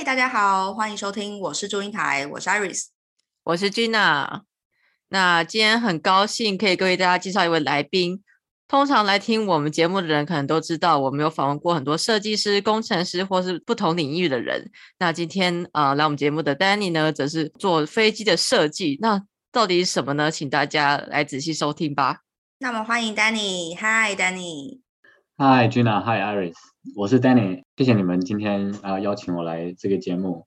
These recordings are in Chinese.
嗨，大家好，欢迎收听，我是祝英台，我是 Iris，我是 Gina。那今天很高兴可以为大家介绍一位来宾。通常来听我们节目的人，可能都知道我们有访问过很多设计师、工程师，或是不同领域的人。那今天呃来我们节目的 Danny 呢，则是做飞机的设计。那到底是什么呢？请大家来仔细收听吧。那么欢迎 Danny，嗨 Danny，嗨 Gina，嗨 Iris，我是 Danny，谢谢你们今天啊邀请我来这个节目。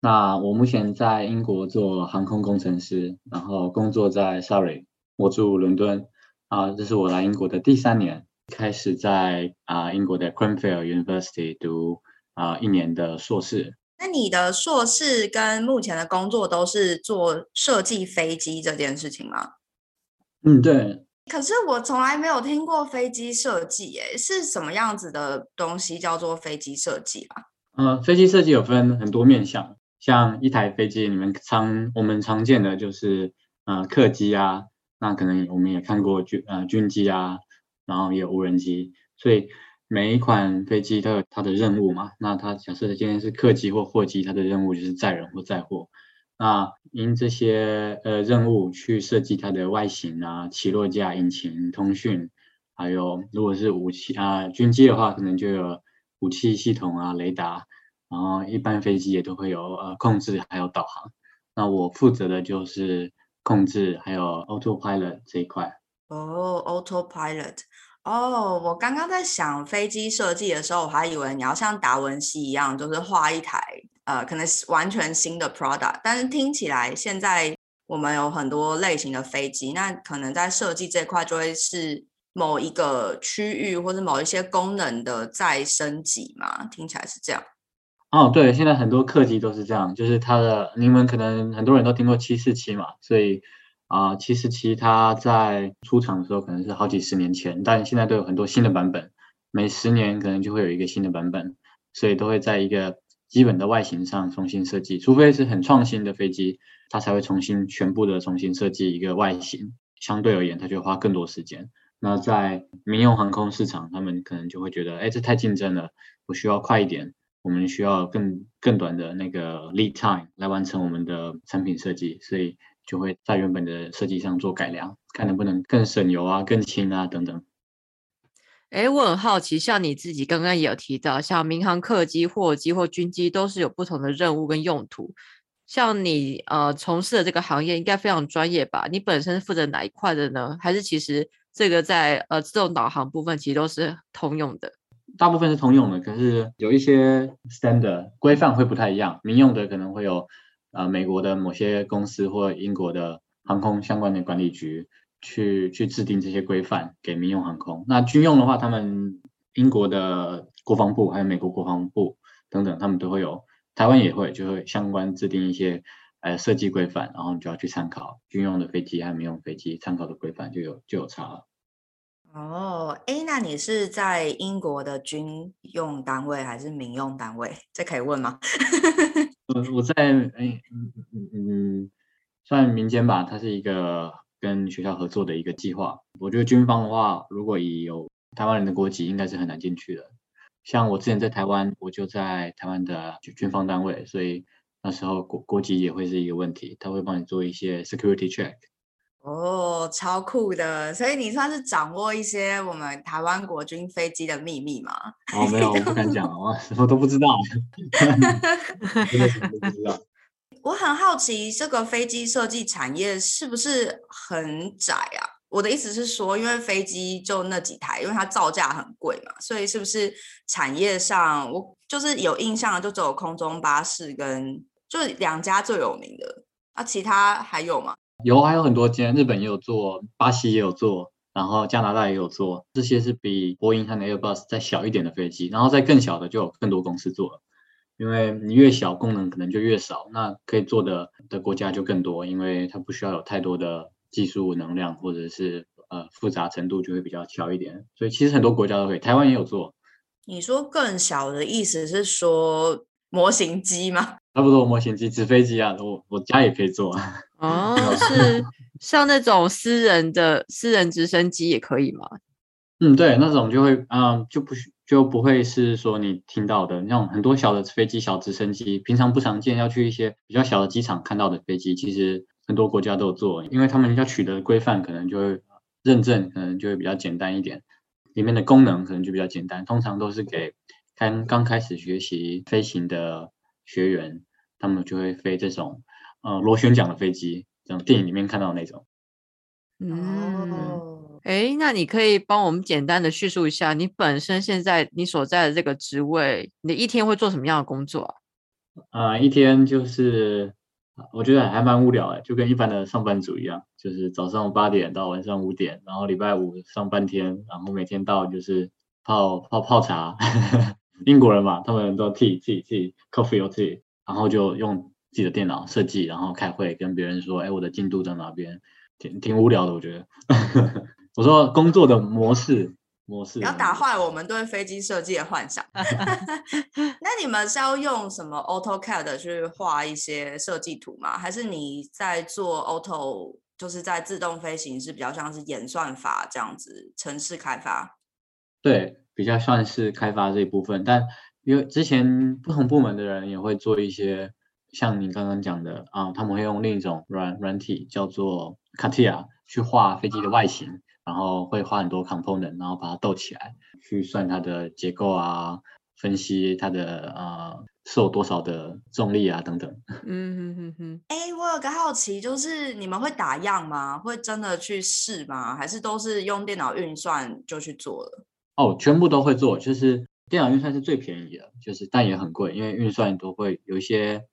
那我目前在英国做航空工程师，然后工作在 Surrey，我住伦敦。啊，这是我来英国的第三年，开始在啊英国的 Cranfield University 读啊一年的硕士。那你的硕士跟目前的工作都是做设计飞机这件事情吗？嗯，对。可是我从来没有听过飞机设计，诶，是什么样子的东西叫做飞机设计啊？嗯，飞机设计有分很多面向，像一台飞机，你们常我们常见的就是呃客机啊。那可能我们也看过军呃军机啊，然后也有无人机，所以每一款飞机都有它的任务嘛。那它假设今天是客机或货机，它的任务就是载人或载货。那因这些呃任务去设计它的外形啊、起落架、引擎、通讯，还有如果是武器啊军机的话，可能就有武器系统啊、雷达，然后一般飞机也都会有呃控制还有导航。那我负责的就是。控制还有 autopilot 这一块哦，autopilot 哦，我刚刚在想飞机设计的时候，我还以为你要像达文西一样，就是画一台呃，可能是完全新的 product。但是听起来现在我们有很多类型的飞机，那可能在设计这块就会是某一个区域或者某一些功能的再升级嘛？听起来是这样。哦，对，现在很多客机都是这样，就是它的，你们可能很多人都听过七四七嘛，所以啊，七四七它在出厂的时候可能是好几十年前，但现在都有很多新的版本，每十年可能就会有一个新的版本，所以都会在一个基本的外形上重新设计，除非是很创新的飞机，它才会重新全部的重新设计一个外形，相对而言，它就花更多时间。那在民用航空市场，他们可能就会觉得，哎，这太竞争了，我需要快一点。我们需要更更短的那个 lead time 来完成我们的产品设计，所以就会在原本的设计上做改良，看能不能更省油啊、更轻啊等等。哎，我很好奇，像你自己刚刚也有提到，像民航客机、货机或军机都是有不同的任务跟用途。像你呃从事的这个行业应该非常专业吧？你本身负责哪一块的呢？还是其实这个在呃自动导航部分其实都是通用的？大部分是通用的，可是有一些 standard 规范会不太一样。民用的可能会有，呃，美国的某些公司或英国的航空相关的管理局去去制定这些规范给民用航空。那军用的话，他们英国的国防部还有美国国防部等等，他们都会有，台湾也会就会相关制定一些呃设计规范，然后你就要去参考军用的飞机和民用飞机参考的规范就有就有差了。哦，哎，那你是在英国的军用单位还是民用单位？这可以问吗？我我在哎嗯嗯嗯，算民间吧，它是一个跟学校合作的一个计划。我觉得军方的话，如果以有台湾人的国籍，应该是很难进去的。像我之前在台湾，我就在台湾的军方单位，所以那时候国国籍也会是一个问题，他会帮你做一些 security check。哦，超酷的！所以你算是掌握一些我们台湾国军飞机的秘密吗？哦，没有，我不敢讲，我什么都不知道，真的什么都不知道。我很好奇，这个飞机设计产业是不是很窄啊？我的意思是说，因为飞机就那几台，因为它造价很贵嘛，所以是不是产业上，我就是有印象的，就只有空中巴士跟就两家最有名的，那其他还有吗？有，还有很多间，日本也有做，巴西也有做，然后加拿大也有做。这些是比波音和 Airbus 再小一点的飞机，然后再更小的就有更多公司做了。因为你越小，功能可能就越少，那可以做的的国家就更多，因为它不需要有太多的技术能量，或者是呃复杂程度就会比较小一点。所以其实很多国家都可以，台湾也有做。你说更小的意思是说模型机吗？差不多模型机、纸飞机啊，我我家也可以做。哦，是像那种私人的私人直升机也可以吗？嗯，对，那种就会嗯就不需就不会是说你听到的那种很多小的飞机、小直升机，平常不常见，要去一些比较小的机场看到的飞机，其实很多国家都有做，因为他们要取得规范，可能就会认证，可能就会比较简单一点，里面的功能可能就比较简单，通常都是给刚刚开始学习飞行的学员，他们就会飞这种呃螺旋桨的飞机，这种电影里面看到的那种。嗯，哦，哎，那你可以帮我们简单的叙述一下你本身现在你所在的这个职位，你一天会做什么样的工作啊？一天就是我觉得还蛮无聊的，就跟一般的上班族一样，就是早上八点到晚上五点，然后礼拜五上半天，然后每天到就是泡泡泡茶，英国人嘛，他们都 tea tea tea coffee or tea，然后就用自己的电脑设计，然后开会跟别人说，哎，我的进度在哪边，挺挺无聊的，我觉得。我说工作的模式模式，不要打坏我们对飞机设计的幻想。那你们是要用什么 AutoCAD 去画一些设计图吗？还是你在做 Auto，就是在自动飞行是比较像是演算法这样子城市开发？对，比较算是开发这一部分，但因为之前不同部门的人也会做一些，像你刚刚讲的啊，他们会用另一种软软体叫做 CATIA 去画飞机的外形，然后会花很多 component，然后把它斗起来，去算它的结构啊，分析它的呃受多少的重力啊等等。嗯哼哼哼，哎，我有个好奇，就是你们会打样吗？会真的去试吗？还是都是用电脑运算就去做了？哦，全部都会做，就是电脑运算是最便宜的，就是但也很贵，因为运算都会有一些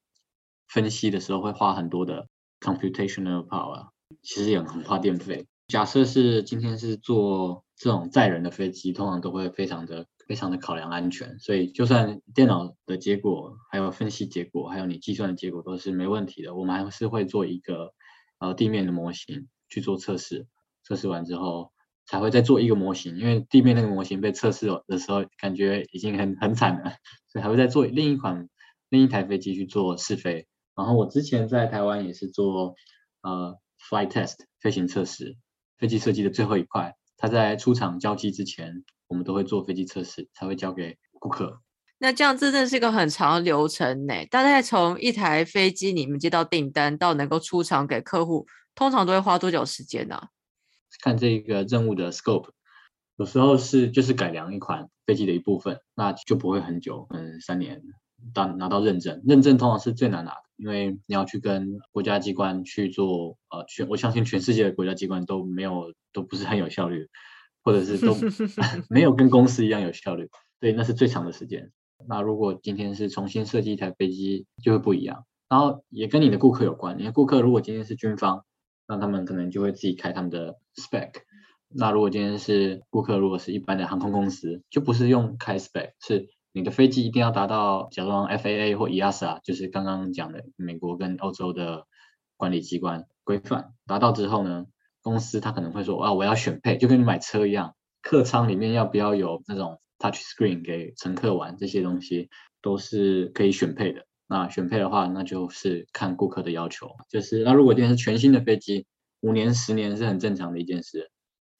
分析的时候会花很多的 computational power，其实也很花电费。假设是今天是做这种载人的飞机，通常都会非常的非常的考量安全，所以就算电脑的结果、还有分析结果、还有你计算的结果都是没问题的，我们还是会做一个呃地面的模型去做测试，测试完之后。才会再做一个模型，因为地面那个模型被测试的时候，感觉已经很很惨了，所以还会再做另一款另一台飞机去做试飞。然后我之前在台湾也是做呃 flight test 飞行测试，飞机设计的最后一块，它在出厂交机之前，我们都会做飞机测试，才会交给顾客。那这样真的是一个很长的流程呢。大概从一台飞机你们接到订单到能够出厂给客户，通常都会花多久时间呢、看这个任务的 scope，有时候是就是改良一款飞机的一部分，那就不会很久，嗯，三年到拿到认证。认证通常是最难拿的，因为你要去跟国家机关去做，呃，全我相信全世界的国家机关都没有，都不是很有效率，或者是都 没有跟公司一样有效率，对，那是最长的时间。那如果今天是重新设计一台飞机，就会不一样。然后也跟你的顾客有关，你的顾客如果今天是军方，那他们可能就会自己开他们的 spec。那如果今天是顾客，如果是一般的航空公司，就不是用开 spec，是你的飞机一定要达到，假装 FAA 或 EASA，就是刚刚讲的美国跟欧洲的管理机关规范，达到之后呢，公司他可能会说啊，我要选配，就跟你买车一样，客舱里面要不要有那种 touch screen 给乘客玩，这些东西都是可以选配的。那选配的话，那就是看顾客的要求，就是那如果今天是全新的飞机，五年、十年是很正常的一件事。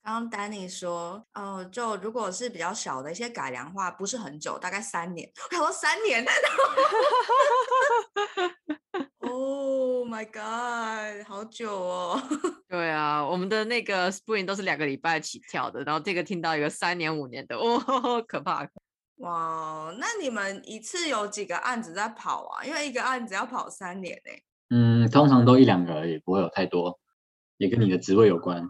刚刚 Danny 说，哦，就如果是比较小的一些改良话，不是很久，大概三年。我想说三年，Oh my god，好久哦。对啊，我们的那个 Spring 都是两个礼拜起跳的，然后这个听到一个三年五年的，哦，可怕。哇，那你们一次有几个案子在跑啊？因为一个案子要跑三年呢、嗯，通常都一两个而已，不会有太多，也跟你的职位有关，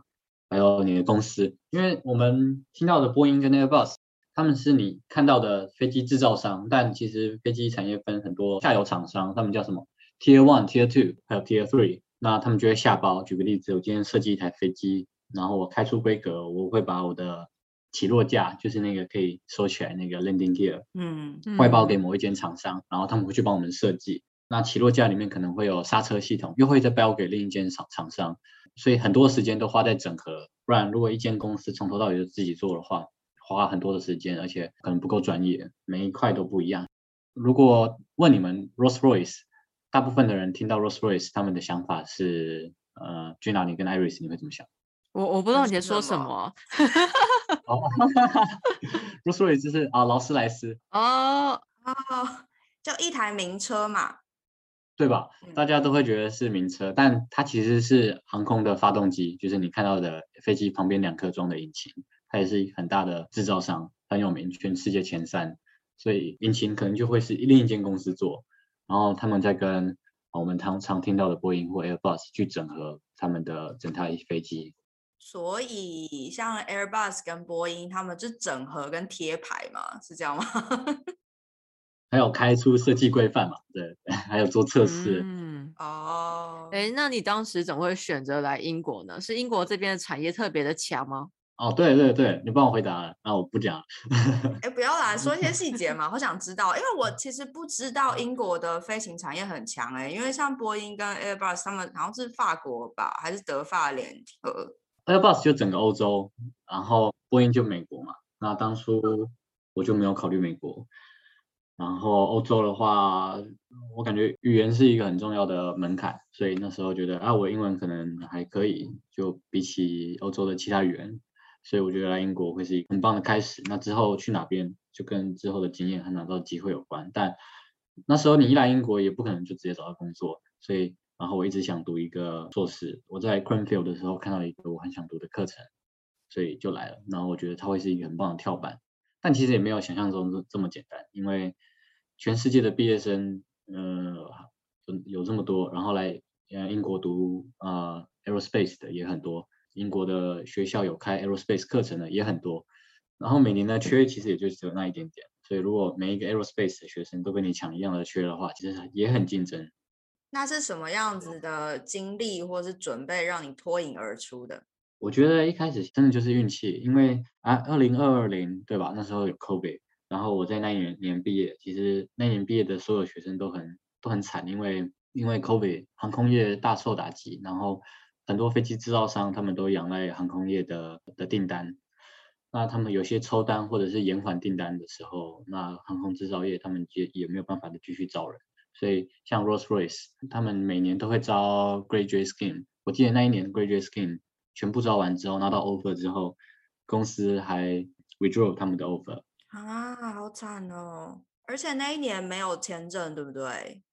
还有你的公司。因为我们听到的波音跟 Airbus，他们是你看到的飞机制造商，但其实飞机产业分很多下游厂商，他们叫什么 Tier One、Tier Two，还有 Tier Three。那他们就会下包。举个例子，我今天设计一台飞机，然后我开出规格，我会把我的起落架，就是那个可以收起来那个 landing gear，嗯，外包给某一间厂商，然后他们会去帮我们设计。那起落架里面可能会有刹车系统，又会再包给另一间厂厂商，所以很多时间都花在整合。不然，如果一间公司从头到尾就自己做的话，花很多的时间，而且可能不够专业，每一块都不一样。如果问你们 Rolls-Royce，大部分的人听到 Rolls-Royce，他们的想法是，呃，Gina，你跟 Iris，你会怎么想？我我不知道你在说什么。Rolls Royce 就是啊，劳斯莱斯哦，哦，就一台名车嘛。对吧？嗯大家都会觉得是名车，但它其实是航空的发动机，就是你看到的飞机旁边两颗装的引擎，它也是很大的制造商，很有名，全世界前三，所以引擎可能就会是另一间公司做，然后他们在跟我们常常听到的波音或 Airbus 去整合他们的整台飞机。所以像 Airbus 跟波音，他们就整合跟贴牌嘛，是这样吗？还有开出设计规范嘛，对，还有做测试。嗯，哦，哎，那你当时怎么会选择来英国呢？是英国这边的产业特别的强吗？哦，对对对，你帮我回答了，那我不讲了。哎，不要啦，说一些细节嘛，好想知道，因为我其实不知道英国的飞行产业很强哎，因为像波音跟 Airbus 他们好像是法国吧，还是德法联合？Airbus 就整个欧洲，然后波音就美国嘛。那当初我就没有考虑美国，然后欧洲的话，我感觉语言是一个很重要的门槛，所以那时候觉得啊，我英文可能还可以，就比起欧洲的其他语言，所以我觉得来英国会是一个很棒的开始。那之后去哪边就跟之后的经验和拿到机会有关，但那时候你一来英国也不可能就直接找到工作，所以然后我一直想读一个硕士。我在 Cranfield 的时候看到一个我很想读的课程，所以就来了。然后我觉得它会是一个很棒的跳板，但其实也没有想象中这这么简单，因为全世界的毕业生，呃，有这么多，然后来呃英国读呃 aerospace 的也很多，英国的学校有开 aerospace 课程的也很多，然后每年的缺其实也就只有那一点点。所以，如果每一个 aerospace 的学生都跟你抢一样的缺的话，其实也很竞争。那是什么样子的经历或是准备让你脱颖而出的？我觉得一开始真的就是运气，因为啊，二零二二年对吧？那时候有 COVID，然后我在那一年年毕业，其实那年毕业的所有学生都很都很惨，因为因为 COVID 航空业大受打击，然后很多飞机制造商他们都仰赖航空业的的订单。那他们有些抽单或者是延缓订单的时候，那航空制造业他们也也没有办法的继续招人，所以像 Rolls-Royce 他们每年都会招 Graduate Scheme。我记得那一年 Graduate Scheme 全部招完之后拿到 offer 之后，公司还 withdraw 他们的 offer。啊，好惨哦！而且那一年没有签证，对不对？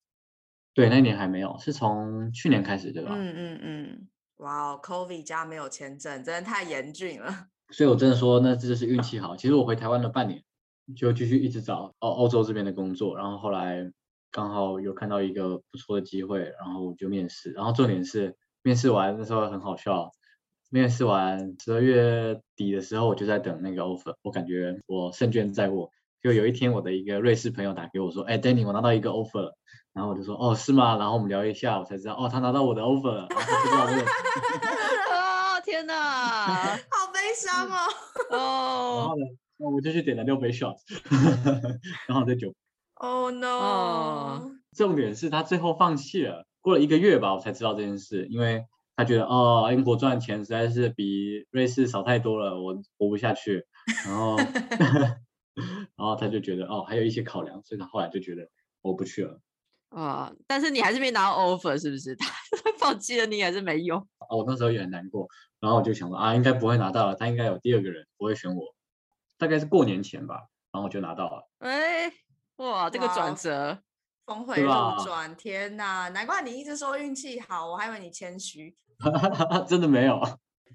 对，那一年还没有，是从去年开始，对吧？嗯嗯嗯，哇哦，COVID 加没有签证，真的太严峻了。所以我真的说，那这就是运气好。其实我回台湾了半年，就继续一直找欧欧洲这边的工作，然后后来刚好有看到一个不错的机会，然后我就面试。然后重点是面试完那时候很好笑，面试完十二月底的时候，我就在等那个 offer，我感觉我胜券在握。就有一天，我的一个瑞士朋友打给我说：“哎，Danny，我拿到一个 offer 了。”然后我就说：“哦，是吗？”然后我们聊一下，我才知道，哦，他拿到我的 offer 了。然后就知道我有啊，天哪！好悲伤哦。哦然哦后呢，我就去点了六杯 shot，然后再酒。Oh no！哦重点是他最后放弃了，过了一个月吧，我才知道这件事，因为他觉得哦，英国赚的钱实在是比瑞士少太多了，我活不下去。然后，然后他就觉得哦，还有一些考量，所以他后来就觉得我不去了。啊！但是你还是没拿到 offer，是不是？他放弃了，你还是没用。哦，我那时候也很难过，然后我就想说啊，应该不会拿到了，他应该有第二个人不会选我，大概是过年前吧，然后我就拿到了。哎，哇，这个转折，峰回路转，天哪！难怪你一直说运气好，我还以为你谦虚。真的没有，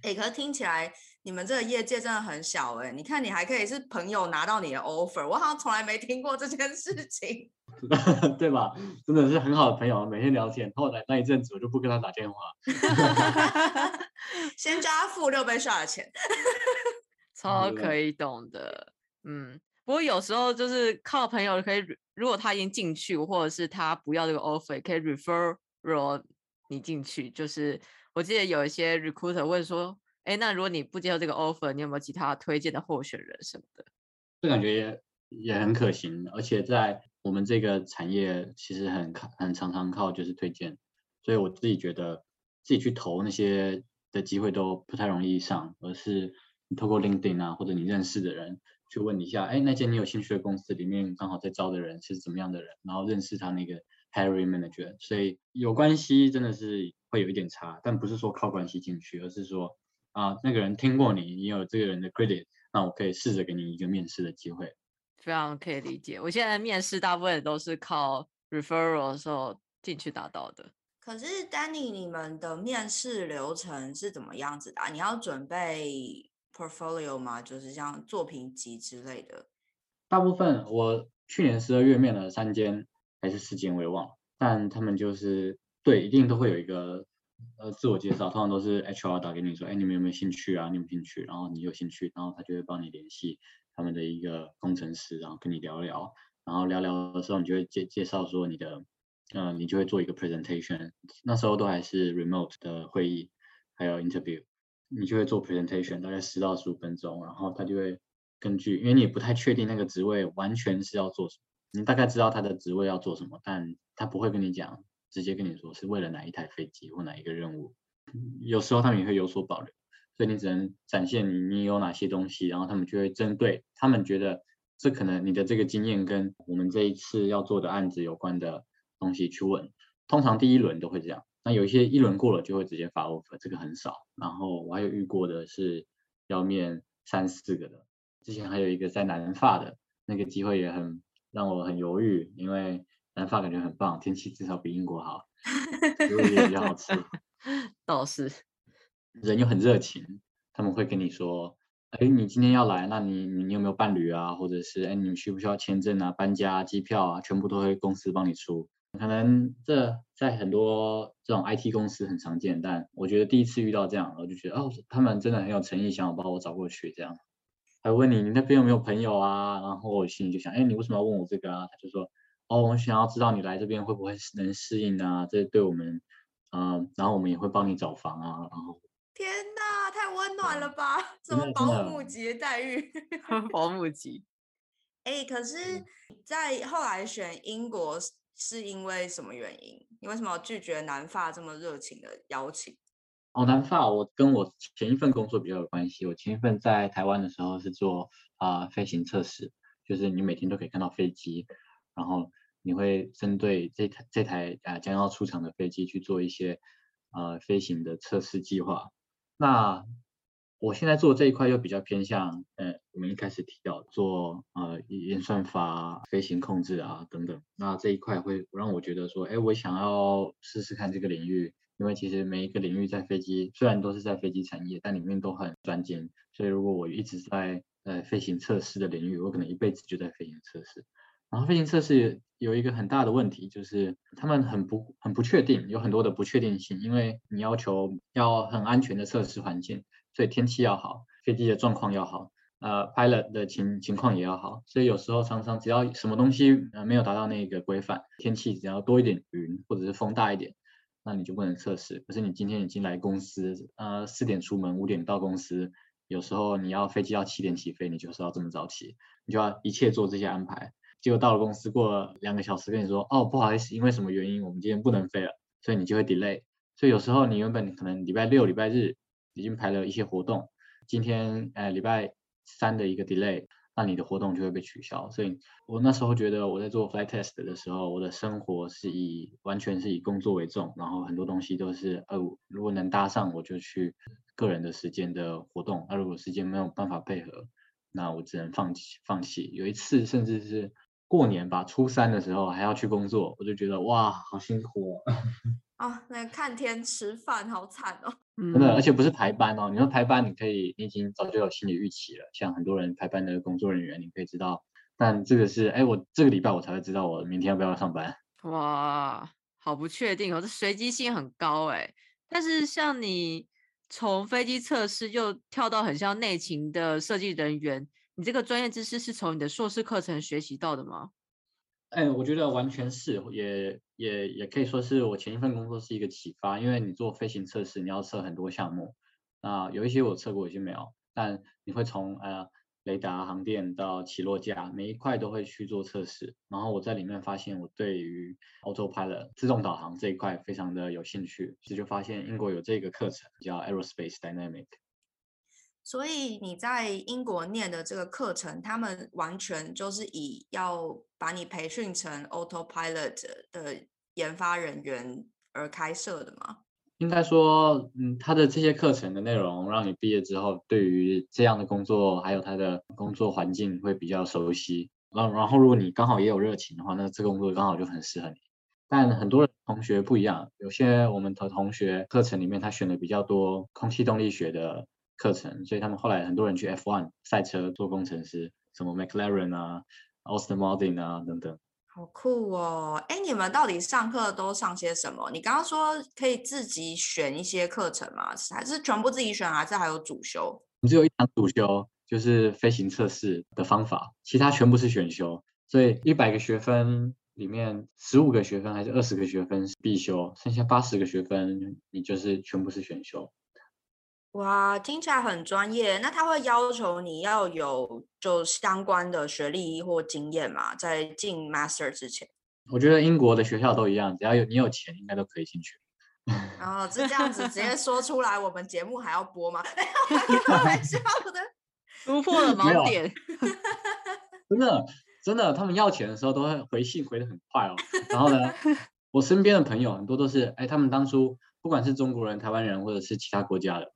哎，可是听起来你们这个业界真的很小哎。你看，你还可以是朋友拿到你的 offer，我好像从来没听过这件事情。对吧？真的是很好的朋友，每天聊天。后来那一阵子我就不跟他打电话。先叫他付六杯 shot 的钱。超可以懂的。嗯，不过有时候就是靠朋友可以如果他已经进去，或者是他不要这个 offer，可以 refer 了你进去。就是我记得有一些 recruiter 问说，哎，那如果你不接受这个 offer，你有没有其他推荐的候选人什么的？这感觉也也很可行，而且在我们这个产业，其实很靠很常常靠就是推荐，所以我自己觉得自己去投那些的机会都不太容易上，而是你透过 LinkedIn 啊，或者你认识的人去问一下，哎，那间你有兴趣的公司里面刚好在招的人是怎么样的人，然后认识他那个 hiring manager，所以有关系真的是会有一点差，但不是说靠关系进去，而是说啊那个人听过你，你有这个人的 credit。那我可以试着给你一个面试的机会。非常可以理解。我现在面试大部分都是靠 referral 的时候进去达到的。可是，Danny，你们的面试流程是怎么样子的？你要准备 portfolio 吗？就是像作品集之类的。大部分我去年十二月面了三间还是四间，我也忘了。但他们就是对，一定都会有一个呃自我介绍，通常都是 HR 打给你说，哎，你们有没有兴趣啊？你有兴趣，然后你有兴趣，然后他就会帮你联系他们的一个工程师，然后跟你聊聊，然后聊聊的时候，你就会介介绍说你的，呃，你就会做一个 presentation。那时候都还是 remote 的会议，还有 interview，你就会做 presentation，大概十到十五分钟，然后他就会根据，因为你不太确定那个职位完全是要做什么。你大概知道他的职位要做什么，但他不会跟你讲，直接跟你说是为了哪一台飞机或哪一个任务。有时候他们也会有所保留，所以你只能展现你你有哪些东西，然后他们就会针对他们觉得这可能你的这个经验跟我们这一次要做的案子有关的东西去问。通常第一轮都会这样，那有一些一轮过了就会直接发 offer，这个很少。然后我还有遇过的是要面三四个的，之前还有一个在南发的那个机会也很。让我很犹豫，因为南发感觉很棒，天气至少比英国好，食物也比较好吃。倒是，人又很热情，他们会跟你说：“哎，你今天要来，那你你有没有伴侣啊？或者是哎，你需不需要签证啊、搬家、机票啊？全部都会公司帮你出。可能这在很多这种 IT 公司很常见，但我觉得第一次遇到这样，我就觉得哦，他们真的很有诚意，想要把我找过去这样。”还问你，你那边有没有朋友啊？然后我心里就想，哎，你为什么要问我这个啊？他就说，哦，我想要知道你来这边会不会能适应啊？这对我们，嗯，然后我们也会帮你找房啊。然后，天哪，太温暖了吧？什么保姆级的待遇？保姆级。哎，可是，在后来选英国是因为什么原因？你为什么拒绝南发这么热情的邀请？哦，南发，我跟我前一份工作比较有关系。我前一份在台湾的时候是做啊飞行测试，就是你每天都可以看到飞机，然后你会针对这台这台啊将要出厂的飞机去做一些呃飞行的测试计划。那我现在做这一块又比较偏向，呃，我们一开始提到做呃演算法、飞行控制啊等等。那这一块会让我觉得说，哎，我想要试试看这个领域。因为其实每一个领域在飞机虽然都是在飞机产业，但里面都很专精。所以如果我一直在呃飞行测试的领域，我可能一辈子就在飞行测试。然后飞行测试有一个很大的问题，就是他们很不很不确定，有很多的不确定性。因为你要求要很安全的测试环境，所以天气要好，飞机的状况要好，呃，pilot 的情情况也要好。所以有时候常常只要什么东西呃没有达到那个规范，天气只要多一点云或者是风大一点。那你就不能测试。可是你今天已经来公司，呃，四点出门，五点到公司。有时候你要飞机要七点起飞，你就是要这么早起，你就要一切做这些安排。结果到了公司，过了两个小时，跟你说，哦，不好意思，因为什么原因，我们今天不能飞了，所以你就会 delay。所以有时候你原本可能礼拜六、礼拜日已经排了一些活动，今天呃礼拜三的一个 delay。那你的活动就会被取消，所以我那时候觉得我在做 flight test 的时候，我的生活是以完全是以工作为重，然后很多东西都是呃，如果能搭上我就去个人的时间的活动，那如果时间没有办法配合，那我只能放弃放弃。有一次甚至是过年吧，初三的时候还要去工作，我就觉得哇，好辛苦哦。啊，那看天吃饭好惨哦！真的，而且不是排班哦。你说排班，你可以，你已经早就有心理预期了。像很多人排班的工作人员，你可以知道。但这个是，哎，我这个礼拜我才会知道我明天要不要上班。哇，好不确定哦，这随机性很高哎。但是像你从飞机测试又跳到很像内勤的设计人员，你这个专业知识是从你的硕士课程学习到的吗？哎，我觉得完全是，也也也可以说是我前一份工作是一个启发，因为你做飞行测试，你要测很多项目，那有一些我测过，有些没有，但你会从呃雷达、航电到起落架，每一块都会去做测试，然后我在里面发现我对于 autopilot 自动导航这一块非常的有兴趣，所以就发现英国有这个课程叫 Aerospace Dynamic。所以你在英国念的这个课程，他们完全就是以要把你培训成 autopilot 的研发人员而开设的吗？应该说，嗯，他的这些课程的内容，让你毕业之后，对于这样的工作还有他的工作环境会比较熟悉。然然后，如果你刚好也有热情的话，那这个工作刚好就很适合你。但很多同学不一样，有些我们的同学课程里面他选的比较多空气动力学的课程，所以他们后来很多人去 F1 赛车做工程师，什么 McLaren 啊、Austin Martin 啊等等。好酷哦！哎，你们到底上课都上些什么？你刚刚说可以自己选一些课程吗？还是全部自己选，还是还有主修？只有一堂主修，就是飞行测试的方法，其他全部是选修。所以一百个学分里面，十五个学分还是二十个学分是必修，剩下八十个学分你就是全部是选修。哇，听起来很专业。那他会要求你要有就相关的学历或经验嘛？在进 master 之前，我觉得英国的学校都一样，只要有你有钱，应该都可以进去。然后是这样子直接说出来，我们节目还要播吗？开玩 笑的，突破了盲点。真的，真的，他们要钱的时候都会回信回的很快哦。然后呢，我身边的朋友很多都是，哎，他们当初不管是中国人、台湾人，或者是其他国家的。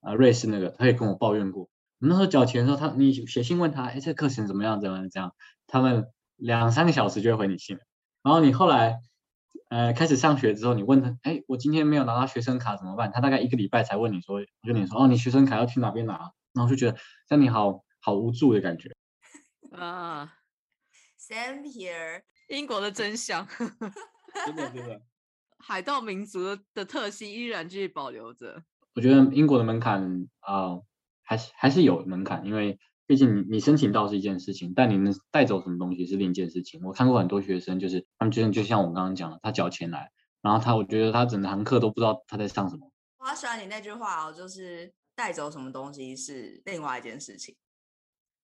啊，瑞士那个，他也跟我抱怨过。我那时候缴钱的时候，他你写信问他，哎，这课程怎么样？怎么样？这样，他们两三个小时就会回你信。然后你后来，呃，开始上学之后，你问他，哎，我今天没有拿到学生卡怎么办？他大概一个礼拜才问你说，跟你说，哦，你学生卡要去哪边拿？然后就觉得，让你好好无助的感觉。啊，Same here，英国的真相。真的真的，海盗民族的特性依然继续保留着。我觉得英国的门槛啊，还是还是有门槛，因为毕竟你你申请到是一件事情，但你能带走什么东西是另一件事情。我看过很多学生，就是他们觉得就像我刚刚讲的，他缴钱来，然后他我觉得他整堂课都不知道他在上什么。我好喜欢你那句话哦，就是带走什么东西是另外一件事情。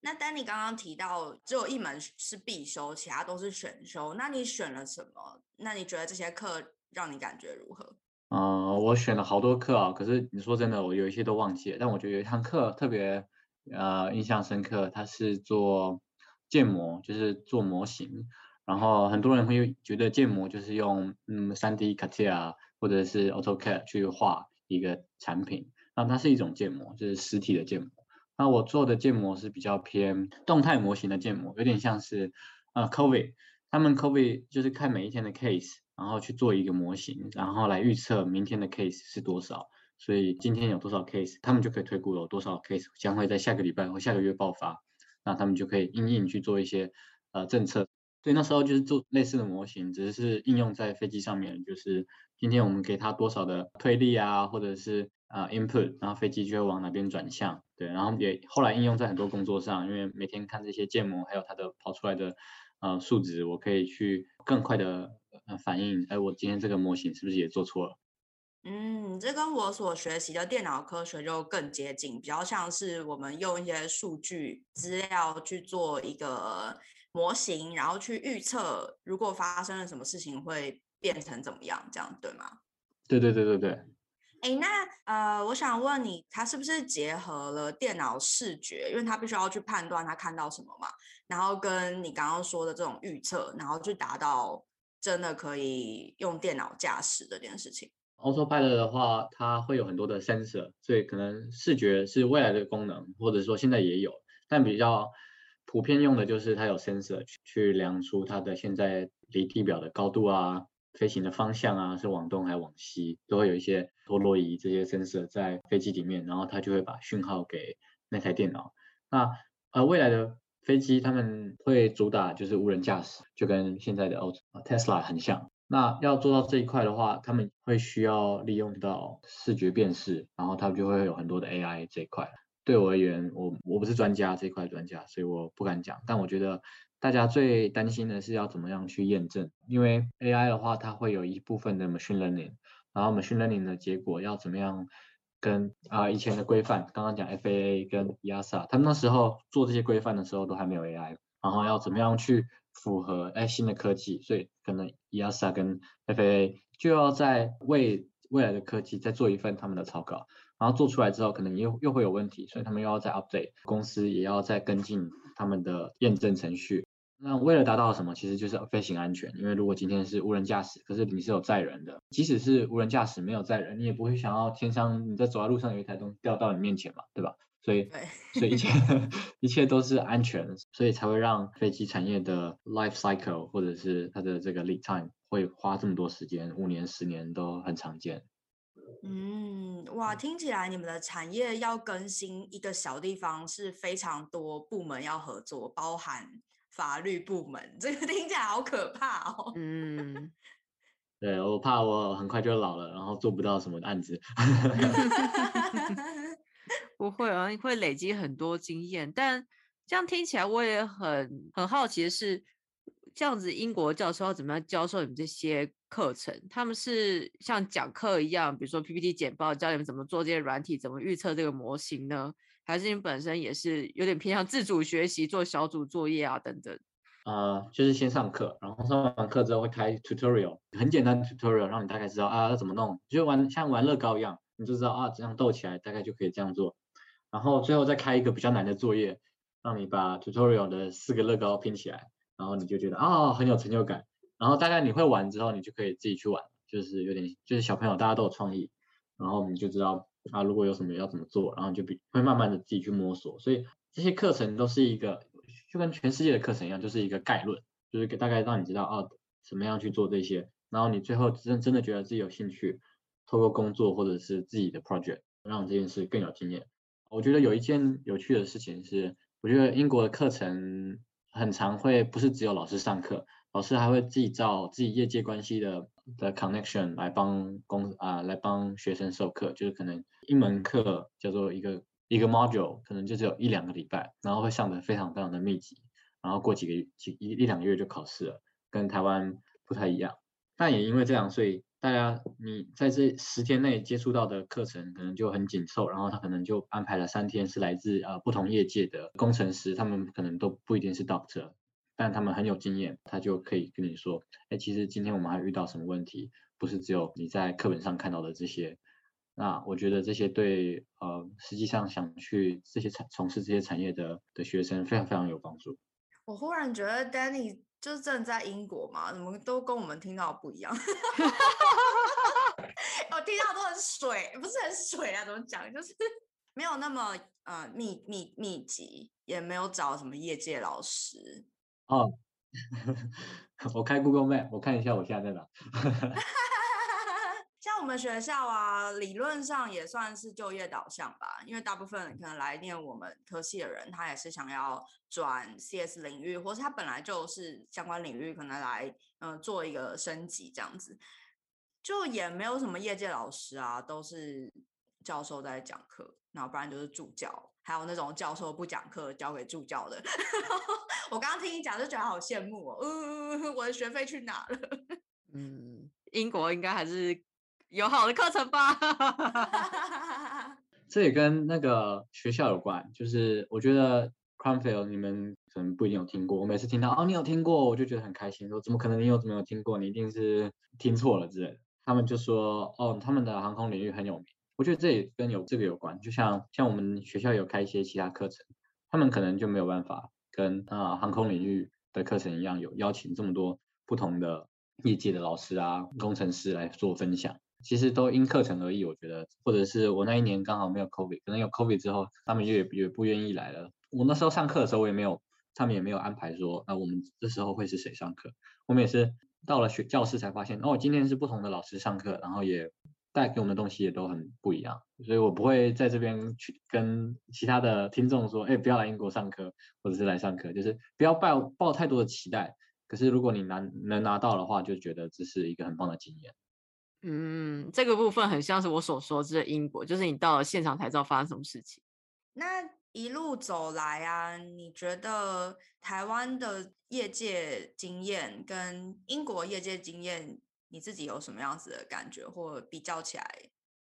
那丹尼刚刚提到只有一门是必修，其他都是选修，那你选了什么？那你觉得这些课让你感觉如何？嗯，我选了好多课啊，可是你说真的，我有一些都忘记了。但我觉得有一堂课特别呃印象深刻，它是做建模，就是做模型。然后很多人会觉得建模就是用嗯 3D CATIA 或者是 AutoCAD 去画一个产品，那它是一种建模，就是实体的建模。那我做的建模是比较偏动态模型的建模，有点像是呃 COVID，他们 COVID 就是看每一天的 case。然后去做一个模型，然后来预测明天的 case 是多少，所以今天有多少 case，他们就可以推估有多少 case 将会在下个礼拜或下个月爆发，那他们就可以应应去做一些呃政策。所以那时候就是做类似的模型，只是应用在飞机上面，就是今天我们给它多少的推力啊，或者是呃 input，然后飞机就会往哪边转向。对，然后也后来应用在很多工作上，因为每天看这些建模，还有它的跑出来的呃数值，我可以去更快的。反应，哎，我今天这个模型是不是也做错了？嗯，这跟我所学习的电脑科学就更接近，比较像是我们用一些数据资料去做一个模型，然后去预测如果发生了什么事情会变成怎么样，这样对吗？对对对对对。哎，那呃，我想问你，它是不是结合了电脑视觉？因为它必须要去判断它看到什么嘛，然后跟你刚刚说的这种预测，然后去达到。真的可以用电脑驾驶这件事情。Autopilot 的话，它会有很多的 sensor，所以可能视觉是未来的功能，或者说现在也有，但比较普遍用的就是它有 sensor 去量出它的现在离地表的高度啊，飞行的方向啊，是往东还是往西，都会有一些陀螺仪这些 sensor 在飞机里面，然后它就会把讯号给那台电脑。那呃未来的。飞机他们会主打就是无人驾驶，就跟现在的 Tesla 很像。那要做到这一块的话，他们会需要利用到视觉辨识，然后他们就会有很多的 AI 这一块。对我而言，我我不是专家这一块专家，所以我不敢讲。但我觉得大家最担心的是要怎么样去验证，因为 AI 的话，它会有一部分的 machine learning，然后 machine learning 的结果要怎么样？跟啊以前的规范，刚刚讲 FAA 跟 EASA，他们那时候做这些规范的时候都还没有 AI，然后要怎么样去符合哎新的科技，所以可能 EASA 跟 FAA 就要在为未来的科技再做一份他们的草稿，然后做出来之后可能又又会有问题，所以他们又要再 update，公司也要再跟进他们的验证程序。那为了达到什么，其实就是飞行安全。因为如果今天是无人驾驶，可是你是有载人的，即使是无人驾驶没有载人，你也不会想要天上你在走在路上有一台东西掉到你面前嘛，对吧？所以，所以一切 一切都是安全，所以才会让飞机产业的 life cycle 或者是它的这个 lead time 会花这么多时间，五年、十年都很常见。嗯，哇，听起来你们的产业要更新一个小地方是非常多部门要合作，包含法律部门，这个 听起来好可怕哦。嗯，对我怕我很快就老了，然后做不到什么案子。不会啊，会累积很多经验。但这样听起来，我也很很好奇的是，这样子英国教授要怎么样教授你们这些课程？他们是像讲课一样，比如说 PPT 简报，教你们怎么做这些软体，怎么预测这个模型呢？还是你本身也是有点偏向自主学习，做小组作业啊等等？呃，就是先上课，然后上完课之后会开 tutorial，很简单 tutorial，让你大概知道啊要怎么弄，就玩像玩乐高一样。你就知道啊，怎样斗起来大概就可以这样做，然后最后再开一个比较难的作业，让你把 tutorial 的四个乐高拼起来，然后你就觉得啊很有成就感，然后大概你会玩之后，你就可以自己去玩，就是有点就是小朋友大家都有创意，然后你就知道啊如果有什么要怎么做，然后就比会慢慢的自己去摸索，所以这些课程都是一个就跟全世界的课程一样，就是一个概论，就是给大概让你知道啊怎么样去做这些，然后你最后真真的觉得自己有兴趣。透过工作或者是自己的 project，让这件事更有经验。我觉得有一件有趣的事情是，我觉得英国的课程很常会不是只有老师上课，老师还会自己找自己业界关系的的 connection 来帮公啊来帮学生授课。就是可能一门课叫做一个一个 module，可能就只有一两个礼拜，然后会上的非常非常的密集，然后过几个几一一两个月就考试了，跟台湾不太一样。但也因为这样，所以。大家，你在这十天内接触到的课程可能就很紧凑，然后他可能就安排了三天是来自呃不同业界的工程师，他们可能都不一定是 doctor，但他们很有经验，他就可以跟你说，哎，其实今天我们还遇到什么问题，不是只有你在课本上看到的这些。那我觉得这些对呃实际上想去这些产从事这些产业的的学生非常非常有帮助。我忽然觉得 Danny。就是真的在英国嘛？怎么都跟我们听到不一样？我听到都很水，不是很水啊？怎么讲？就是没有那么呃密密密集，也没有找什么业界老师。哦，我开 Google Map，我看一下我现在在哪。像我们学校啊，理论上也算是就业导向吧，因为大部分可能来念我们科系的人，他也是想要转 CS 领域，或是他本来就是相关领域，可能来嗯做一个升级这样子，就也没有什么业界老师啊，都是教授在讲课，然后不然就是助教，还有那种教授不讲课，交给助教的。我刚刚听你讲就觉得好羡慕哦，嗯，我的学费去哪了？嗯，英国应该还是。有好的课程吧，这也跟那个学校有关。就是我觉得 Cranfield 你们可能不一定有听过。我每次听到哦，你有听过，我就觉得很开心。说怎么可能你有怎么有听过？你一定是听错了之类的。他们就说哦，他们的航空领域很有名。我觉得这也跟有这个有关。就像像我们学校有开一些其他课程，他们可能就没有办法跟啊航空领域的课程一样，有邀请这么多不同的业界的老师啊、工程师来做分享。其实都因课程而异，我觉得，或者是我那一年刚好没有 COVID，可能有 COVID 之后，他们也也不愿意来了。我那时候上课的时候，我也没有，他们也没有安排说，那我们这时候会是谁上课？我们也是到了学教室才发现，哦，今天是不同的老师上课，然后也带给我们的东西也都很不一样。所以我不会在这边去跟其他的听众说，哎，不要来英国上课，或者是来上课，就是不要抱抱太多的期待。可是如果你拿能拿到的话，就觉得这是一个很棒的经验。嗯，这个部分很像是我所说的英国，就是你到了现场才知道发生什么事情。那一路走来啊，你觉得台湾的业界经验跟英国业界经验，你自己有什么样子的感觉，或比较起来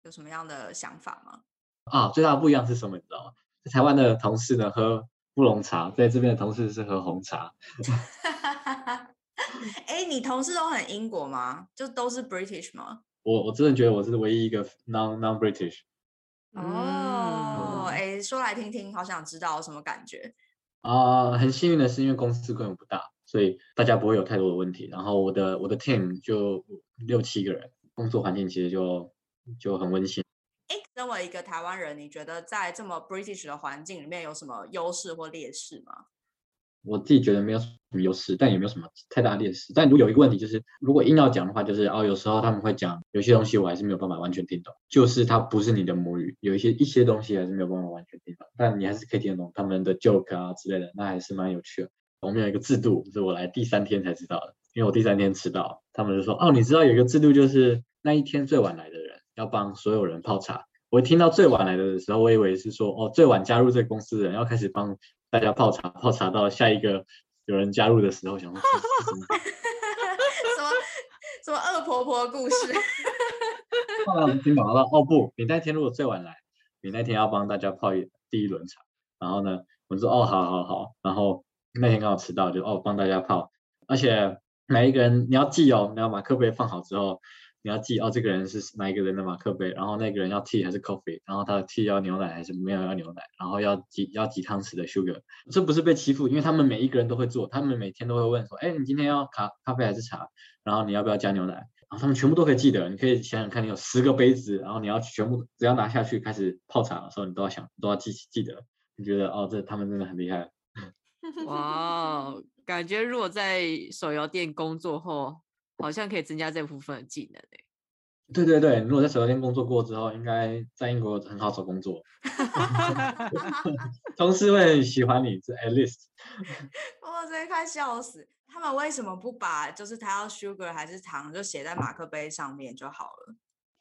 有什么样的想法吗？啊，最大的不一样是什么？你知道吗？在台湾的同事呢喝乌龙茶，在这边的同事是喝红茶。哎，你同事都很英国吗？就都是 British 吗？我我真的觉得我是唯一一个 non non British。哦，哎，说来听听，好想知道什么感觉。啊，很幸运的是，因为公司规模不大，所以大家不会有太多的问题。然后我的我的 team 就六七个人，工作环境其实就就很温馨。哎，身为一个台湾人，你觉得在这么 British 的环境里面有什么优势或劣势吗？我自己觉得没有什么优势，但也没有什么太大劣势。但如果有一个问题，就是如果硬要讲的话，就是哦，有时候他们会讲有些东西我还是没有办法完全听懂，就是它不是你的母语，有一些一些东西还是没有办法完全听懂，但你还是可以听得懂他们的 joke 啊之类的，那还是蛮有趣的。我们有一个制度，是我来第三天才知道的，因为我第三天迟到，他们就说哦，你知道有一个制度，就是那一天最晚来的人要帮所有人泡茶。我听到最晚来的时候，我以为是说哦，最晚加入这个公司的人要开始帮大家泡茶，泡茶到下一个。有人加入的时候，想说什么 什么恶婆婆故事。后来我们听懂了，哦不，你那天如果最晚来，你那天要帮大家泡一第一轮茶。然后呢，我说哦，好好好。然后那天刚好迟到，就哦帮大家泡。而且每一个人你要记哦，你要马克杯放好之后。你要记哦，这个人是哪一个人的马克杯，然后那个人要 tea 还是 coffee，然后他的 tea 要牛奶还是没有要牛奶，然后要几要几汤匙的 sugar，这不是被欺负，因为他们每一个人都会做，他们每天都会问说，哎，你今天要咖咖啡还是茶？然后你要不要加牛奶？然后他们全部都可以记得，你可以想想看，你有十个杯子，然后你要全部只要拿下去开始泡茶的时候，你都要想都要记记得。你觉得哦，这他们真的很厉害。哇，感觉如果在手摇店工作后。好像可以增加这部分的技能诶。对对对，如果在手摇店工作过之后，应该在英国很好找工作。同事会很喜欢你，这 at least。我真快笑死！他们为什么不把就是他要 sugar 还是糖就写在马克杯上面就好了？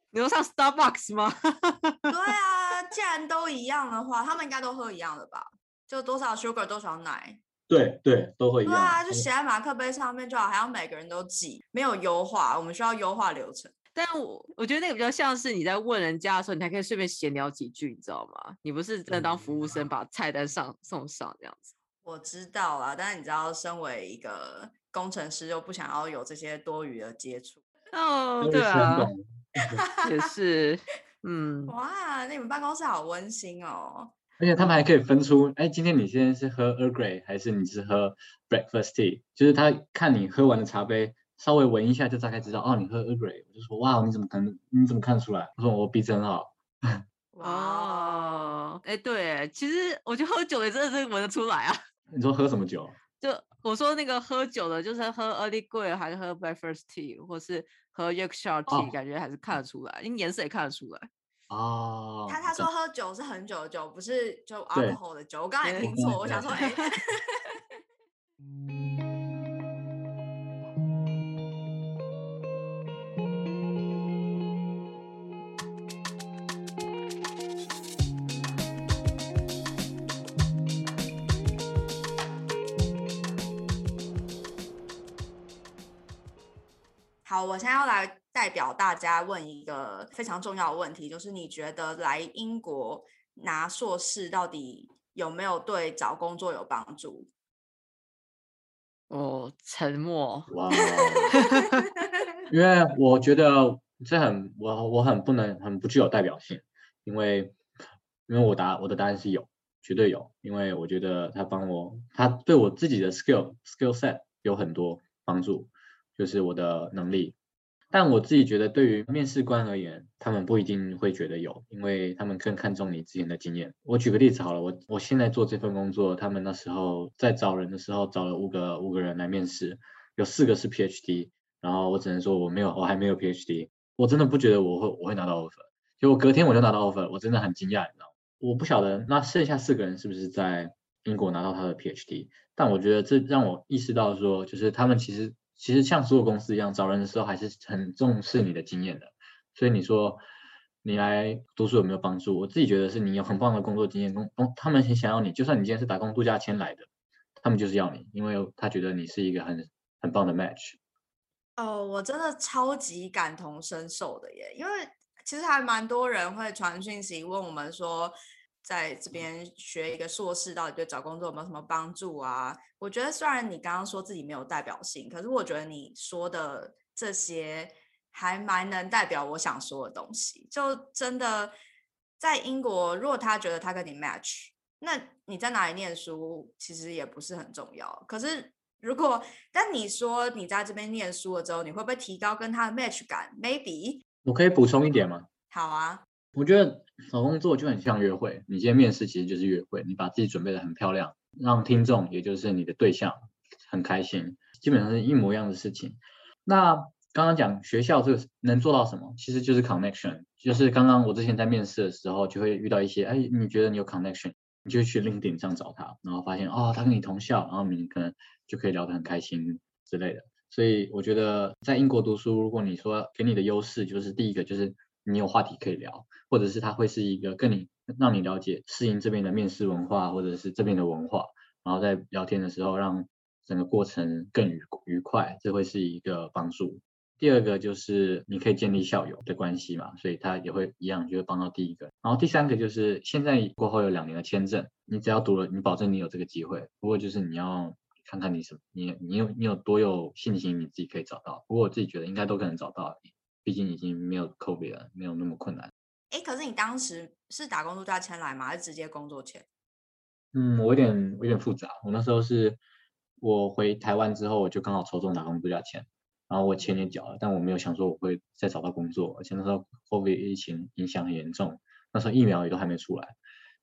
你说上 Starbucks 吗？对啊，既然都一样的话，他们应该都喝一样的吧？就多少 sugar 多少奶。对对，都会一样。对啊，就写在马克杯上面就好，还要每个人都记，没有优化，我们需要优化流程。但我我觉得那个比较像是你在问人家的时候，你还可以顺便闲聊几句，你知道吗？你不是真的当服务生把菜单上送上这样子。我知道啊，但是你知道，身为一个工程师，又不想要有这些多余的接触。哦，对啊，也是，嗯。哇，那你们办公室好温馨哦。而且他们还可以分出，哎，今天你现在是喝 Earl Grey 还是你是喝 Breakfast Tea？就是他看你喝完的茶杯，稍微闻一下就大概知道，哦，你喝 Earl Grey。我就说，哇，你怎么可能？你怎么看出来？我说我鼻子很好。哇，哎，对，其实我觉得喝酒也真的是闻得出来啊。你说喝什么酒？就我说那个喝酒的，就是喝 Earl Grey 还是喝 Breakfast Tea，或是喝 Yorkshire Tea，感觉还是看得出来，因为颜色也看得出来。哦，他他说喝酒是很久的酒，不是就 alcohol 的酒。我刚才听错，我想说，哎。好，我现在要来。代表大家问一个非常重要的问题，就是你觉得来英国拿硕士到底有没有对找工作有帮助？哦，沉默。哇，因为我觉得这很我我很不能很不具有代表性，因为因为我答我的答案是有，绝对有，因为我觉得他帮我，他对我自己的 skill skill set 有很多帮助，就是我的能力。但我自己觉得，对于面试官而言，他们不一定会觉得有，因为他们更看重你之前的经验。我举个例子好了，我我现在做这份工作，他们那时候在找人的时候，找了五个五个人来面试，有四个是 PhD，然后我只能说我没有，我还没有 PhD，我真的不觉得我会我会拿到 offer，就我隔天我就拿到 offer，我真的很惊讶，你知道吗我不晓得那剩下四个人是不是在英国拿到他的 PhD，但我觉得这让我意识到说，就是他们其实。其实像所有公司一样，找人的时候还是很重视你的经验的。所以你说你来读书有没有帮助？我自己觉得是你有很棒的工作经验，工工他们很想要你。就算你今天是打工度假签来的，他们就是要你，因为他觉得你是一个很很棒的 match。哦，我真的超级感同身受的耶，因为其实还蛮多人会传讯息问我们说。在这边学一个硕士，到底对找工作有没有什么帮助啊？我觉得虽然你刚刚说自己没有代表性，可是我觉得你说的这些还蛮能代表我想说的东西。就真的在英国，如果他觉得他跟你 match，那你在哪里念书其实也不是很重要。可是如果但你说你在这边念书了之后，你会不会提高跟他的 match 感？Maybe。我可以补充一点吗？好啊。我觉得找工作就很像约会，你今天面试其实就是约会，你把自己准备的很漂亮，让听众也就是你的对象很开心，基本上是一模一样的事情。那刚刚讲学校这个能做到什么，其实就是 connection，就是刚刚我之前在面试的时候就会遇到一些，哎，你觉得你有 connection，你就去 LinkedIn 上找他，然后发现哦，他跟你同校，然后你可能就可以聊得很开心之类的。所以我觉得在英国读书，如果你说给你的优势就是第一个就是。你有话题可以聊，或者是他会是一个跟你让你了解适应这边的面试文化，或者是这边的文化，然后在聊天的时候让整个过程更愉愉快，这会是一个帮助。第二个就是你可以建立校友的关系嘛，所以他也会一样就会帮到第一个。然后第三个就是现在过后有两年的签证，你只要读了，你保证你有这个机会。不过就是你要看看你什你你有你有多有信心你自己可以找到。不过我自己觉得应该都可能找到。毕竟已经没有 COVID 了，没有那么困难。哎，可是你当时是打工度假签来吗？还是直接工作签？嗯，我有点有点复杂。我那时候是我回台湾之后，我就刚好抽中打工度假签，然后我钱也缴了，但我没有想说我会再找到工作，而且那时候 COVID 疫情影响很严重，那时候疫苗也都还没出来，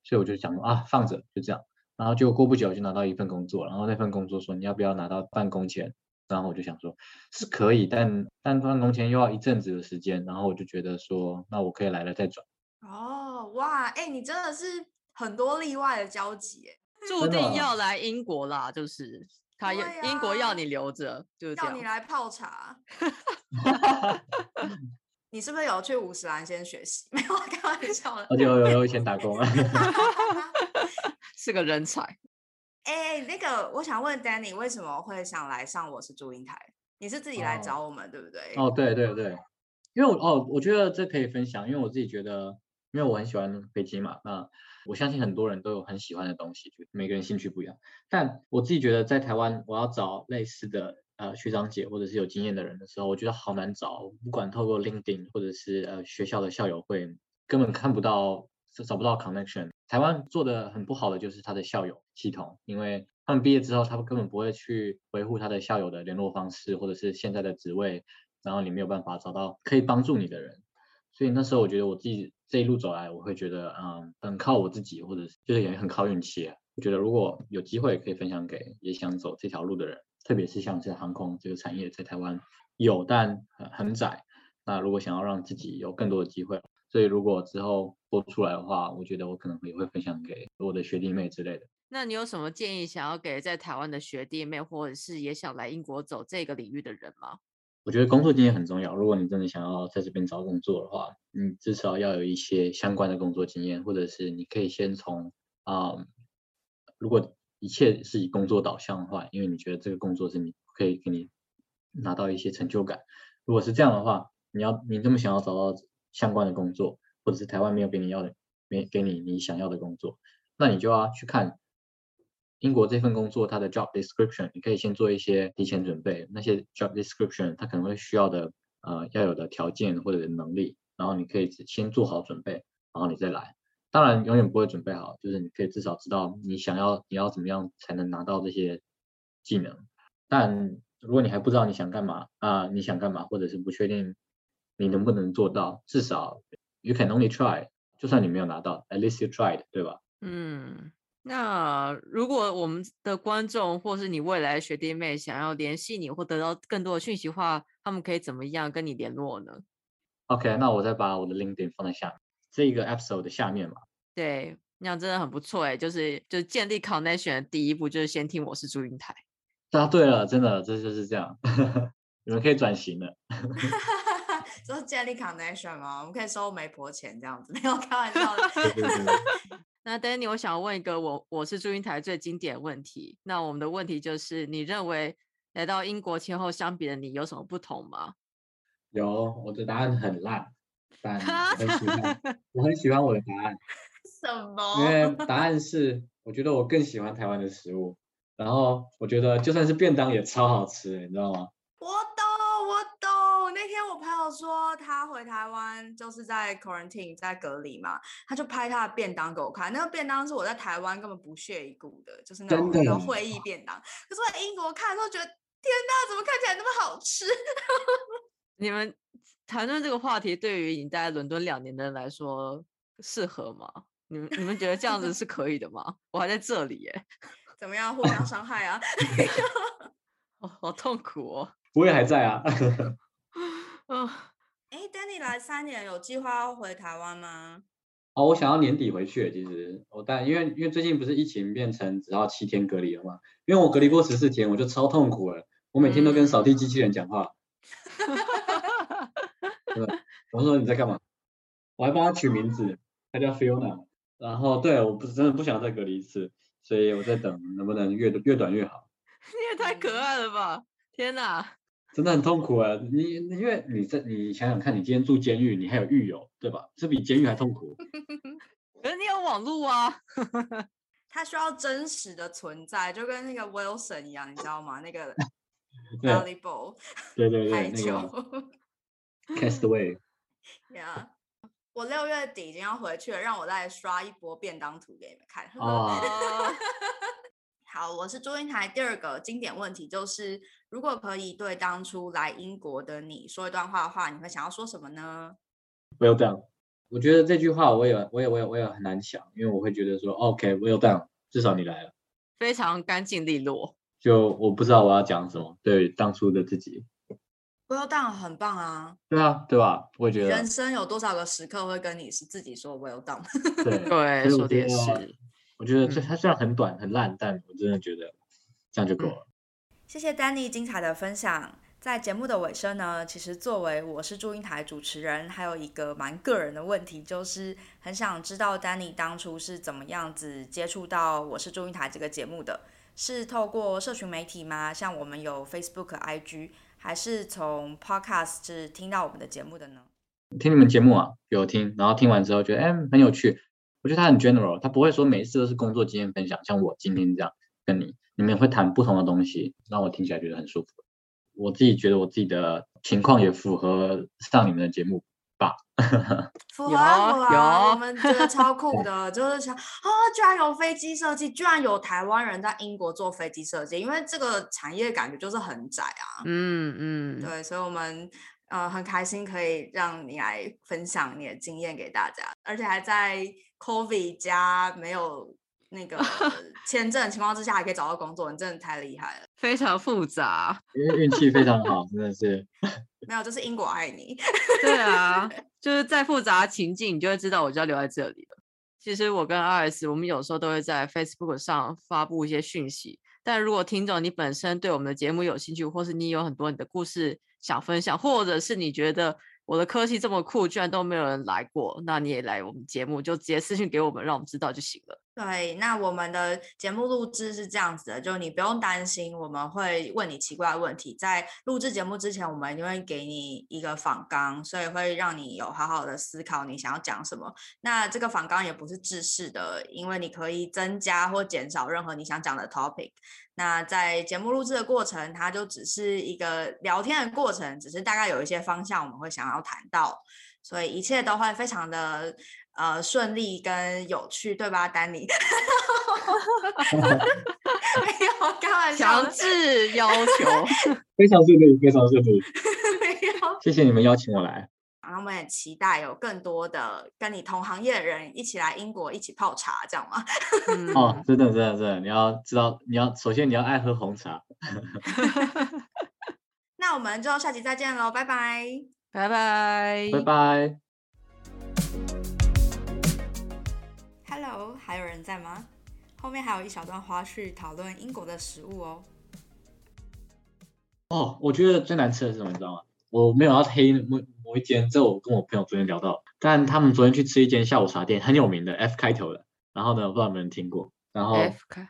所以我就想说啊，放着就这样。然后就过不久就拿到一份工作，然后那份工作说你要不要拿到办公签？然后我就想说，是可以，但但办工钱又要一阵子的时间，然后我就觉得说，那我可以来了再转。哦，哇，哎，你真的是很多例外的交集，哎，注定要来英国啦，就是他要英国要你留着，就是要你来泡茶。你是不是有去五十兰先学习？没有，开玩笑的。有有有以前打工啊，是个人才。哎，那个，我想问 Danny，为什么会想来上我是祝英台？你是自己来找我们，对不对？哦，对对对，因为我哦，我觉得这可以分享，因为我自己觉得，因为我很喜欢飞机嘛，那我相信很多人都有很喜欢的东西，就每个人兴趣不一样。但我自己觉得，在台湾我要找类似的呃学长姐或者是有经验的人的时候，我觉得好难找，不管透过 LinkedIn 或者是呃学校的校友会，根本看不到，找不到 connection。台湾做的很不好的就是他的校友系统，因为他们毕业之后，他们根本不会去维护他的校友的联络方式，或者是现在的职位，然后你没有办法找到可以帮助你的人。所以那时候我觉得我自己这一路走来，我会觉得嗯，很靠我自己，或者是就是也很靠运气。我觉得如果有机会可以分享给也想走这条路的人，特别是像是航空这个产业在台湾有，但很很窄。那如果想要让自己有更多的机会。所以如果之后播出来的话，我觉得我可能也会分享给我的学弟妹之类的。那你有什么建议想要给在台湾的学弟妹，或者是也想来英国走这个领域的人吗？我觉得工作经验很重要。如果你真的想要在这边找工作的话，你至少要有一些相关的工作经验，或者是你可以先从啊，如果一切是以工作导向的话，因为你觉得这个工作是你可以给你拿到一些成就感。如果是这样的话，你要你这么想要找到。相关的工作，或者是台湾没有给你要的，没给你你想要的工作，那你就要去看英国这份工作它的 job description，你可以先做一些提前准备，那些 job description 它可能会需要的呃要有的条件或者能力，然后你可以先做好准备，然后你再来。当然永远不会准备好，就是你可以至少知道你想要你要怎么样才能拿到这些技能。但如果你还不知道你想干嘛啊，你想干嘛，或者是不确定。你能不能做到？至少 you can only try。就算你没有拿到，at least you tried，对吧？嗯，那如果我们的观众或是你未来学弟妹想要联系你或得到更多的讯息的话，他们可以怎么样跟你联络呢？OK，那我再把我的 LinkedIn 放在下面，这个 episode 的下面嘛。对，那样真的很不错哎，就是就建立 connection 的第一步就是先听我是祝英台。答对了，真的这就是这样，你们可以转型了。就是建立 connection 吗？我们可以收媒婆钱这样子，没有开玩笑的。那 Danny，我想问一个我我是祝英台最经典问题。那我们的问题就是，你认为来到英国前后相比的你有什么不同吗？有，我的答案很烂，但很喜欢，我很喜欢我的答案。什么？因 为答案是，我觉得我更喜欢台湾的食物，然后我觉得就算是便当也超好吃，你知道吗？我懂，那天我朋友说他回台湾就是在 quarantine 在隔离嘛，他就拍他的便当给我看。那个便当是我在台湾根本不屑一顾的，就是那种那种会议便当。可是我在英国看的时候觉得，天哪，怎么看起来那么好吃？你们谈论这个话题，对于你在伦敦两年的人来说适合吗？你们你们觉得这样子是可以的吗？我还在这里耶，怎么样，互相伤害啊？哦，好痛苦哦。我也还在啊。嗯，哎，Danny 来三年，有计划要回台湾吗？哦，我想要年底回去，其实我但因为因为最近不是疫情变成只要七天隔离了嘛，因为我隔离过十四天，我就超痛苦了，我每天都跟扫地机器人讲话。我说你在干嘛？我还帮他取名字，他叫 Fiona。然后对，我不是真的不想再隔离一次，所以我在等能不能越越短越好。你也太可爱了吧！天哪，真的很痛苦啊！你因为你在你想想看，你今天住监狱，你还有狱友，对吧？这比监狱还痛苦。可是你有网路啊。他需要真实的存在，就跟那个 Wilson 一样，你知道吗？那个 对 volleyball 对对对，排那球个 Castaway。，Yeah。我六月底已经要回去了，让我再刷一波便当图给你们看。啊，哦好，我是祝英台。第二个经典问题就是，如果可以对当初来英国的你说一段话的话，你会想要说什么呢？Well done。我觉得这句话我也我也我也我也很难想，因为我会觉得说，OK，Well done，至少你来了。非常干净利落。就我不知道我要讲什么，对当初的自己。Well done，很棒啊！对啊，对吧？我也觉得人，生有多少个时刻会跟你是自己说 Well done？对 说的也是。我觉得这嗯它虽然很短很烂，但我真的觉得这样就够了。谢谢 Danny 精彩的分享。在节目的尾声呢，其实作为我是祝英台主持人，还有一个蛮个人的问题，就是很想知道 Danny 当初是怎么样子接触到我是祝英台这个节目的，是透过社群媒体吗？像我们有 Facebook、IG，还是从 Podcast 是听到我们的节目的呢？听你们节目啊，有听，然后听完之后觉得哎很有趣。我觉得他很 general，他不会说每一次都是工作经验分享，像我今天这样跟你，你们会谈不同的东西，让我听起来觉得很舒服。我自己觉得我自己的情况也符合上你们的节目吧。符合啊有符合啊，我有们觉得超酷的，就是想啊，居然有飞机设计，居然有台湾人在英国做飞机设计，因为这个产业感觉就是很窄啊。嗯嗯，对，所以我们呃很开心可以让你来分享你的经验给大家，而且还在 COVID 加没有那个签证的情况之下，还可以找到工作，你真的太厉害了。非常复杂。因为运气非常好，真的是。没有，就是英国爱你。对啊，就是再复杂的情境，你就会知道我就要留在这里了。其实我跟 RS，我们有时候都会在 Facebook 上发布一些讯息。但如果听众你本身对我们的节目有兴趣，或是你有很多你的故事想分享，或者是你觉得我的科技这么酷，居然都没有人来过，那你也来我们节目，就直接私信给我们，让我们知道就行了。对，那我们的节目录制是这样子的，就你不用担心我们会问你奇怪的问题，在录制节目之前，我们一定会给你一个访纲，所以会让你有好好的思考你想要讲什么。那这个访纲也不是制式的，因为你可以增加或减少任何你想讲的 topic。那在节目录制的过程，它就只是一个聊天的过程，只是大概有一些方向我们会想要谈到，所以一切都会非常的呃顺利跟有趣，对吧，丹尼？没有开玩笑强，制要求，非常顺利，非常顺利。没有。谢谢你们邀请我来。然后我们也期待有更多的跟你同行业的人一起来英国一起泡茶，这样吗？嗯哦，真的，真的，真的，你要知道，你要首先你要爱喝红茶。那我们就下期再见喽，拜拜。拜拜，拜拜。Hello，还有人在吗？后面还有一小段花絮讨论英国的食物哦。哦，我觉得最难吃的是什么，你知道吗？我没有要黑某某一间，这我跟我朋友昨天聊到，但他们昨天去吃一间下午茶店，很有名的 F 开头的，然后呢，不知道有没有人听过。然后 F 开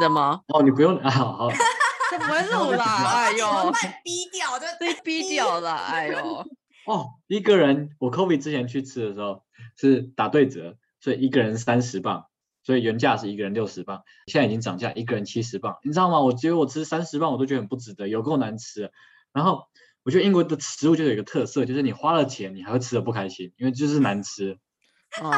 的吗？哦，你不用 啊，好好，这不会录啦，哎呦，把你逼掉，就被逼掉了，哎呦，哦，一个人，我 COVID 之前去吃的时候是打对折，所以一个人三十磅，所以原价是一个人六十磅，现在已经涨价，一个人七十磅，你知道吗？我觉得我吃三十磅我都觉得很不值得，有够难吃。然后我觉得英国的食物就有一个特色，就是你花了钱，你还会吃的不开心，因为就是难吃。哦，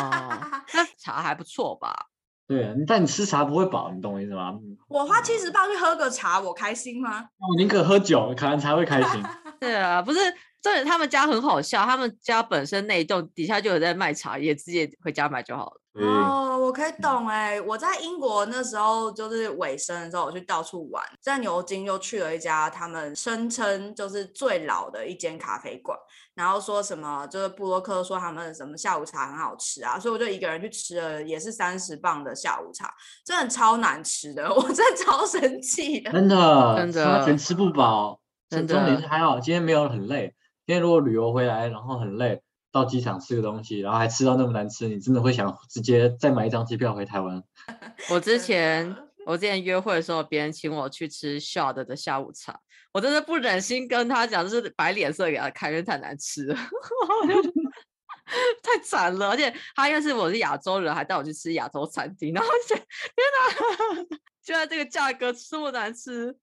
那茶还不错吧？对，但你吃茶不会饱，你懂我意思吗？我花七十磅去喝个茶，我开心吗？我宁可喝酒，可能才会开心。对啊，不是，重点他们家很好笑，他们家本身那一栋底下就有在卖茶叶，直接回家买就好了。哦，我可以懂哎！我在英国那时候就是尾声的时候，我去到处玩，在牛津又去了一家他们声称就是最老的一间咖啡馆，然后说什么就是布洛克说他们什么下午茶很好吃啊，所以我就一个人去吃了，也是三十磅的下午茶，真的超难吃的，我真的超生气的，真的真的全吃不饱。真重点是的，还好，今天没有很累。今天如果旅游回来，然后很累，到机场吃个东西，然后还吃到那么难吃，你真的会想直接再买一张机票回台湾。我之前我之前约会的时候，别人请我去吃 Shard 的下午茶，我真的不忍心跟他讲，就是摆脸色给他看，因为太难吃了，太惨了。而且他因为是我是亚洲人，还带我去吃亚洲餐厅，然后就觉得天哪，居然这个价格这么难吃，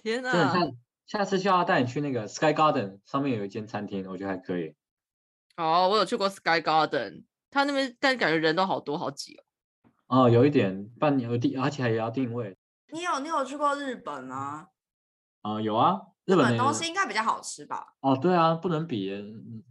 天哪！下下次就要带你去那个 Sky Garden 上面有一间餐厅，我觉得还可以。哦，我有去过 Sky Garden，他那边但感觉人都好多好挤哦。哦，有一点半有定，而且还也要定位。你有你有去过日本吗？啊、有啊，日日本东西应该比较好吃吧？哦，对啊，不能比，嗯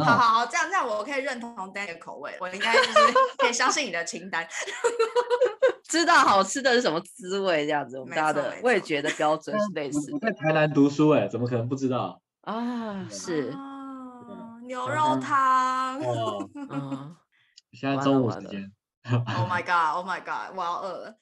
好好好，这样这样我可以认同 Dan 的口味，我应该就是 可以相信你的清单。知道好吃的是什么滋味，这样子，我们大家的味觉的标准是类似我在台南读书，哎，怎么可能不知道？啊，是，哦牛肉南汤。哦，嗯，现在中午时间，Oh my god! Oh my god! 我要饿了。